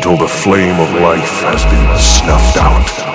until the flame of life has been snuffed out.